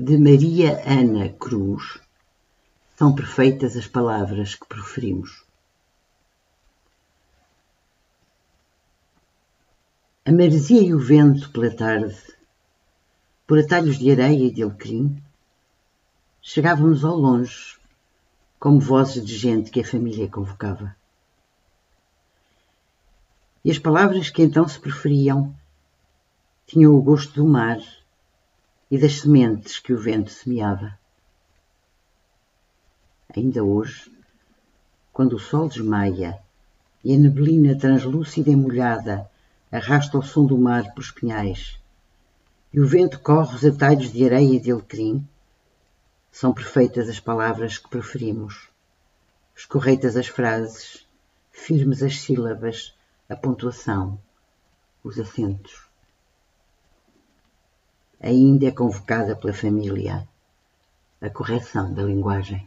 de Maria Ana Cruz, são perfeitas as palavras que proferimos. A maresia e o vento pela tarde, por atalhos de areia e de alecrim, chegávamos ao longe, como vozes de gente que a família convocava. E as palavras que então se preferiam tinham o gosto do mar e das sementes que o vento semeava. Ainda hoje, quando o sol desmaia e a neblina translúcida e molhada arrasta o som do mar pelos pinhais e o vento corre os atalhos de areia e de alecrim, são perfeitas as palavras que preferimos, escorreitas as frases, firmes as sílabas, a pontuação, os acentos ainda é convocada pela família a correção da linguagem.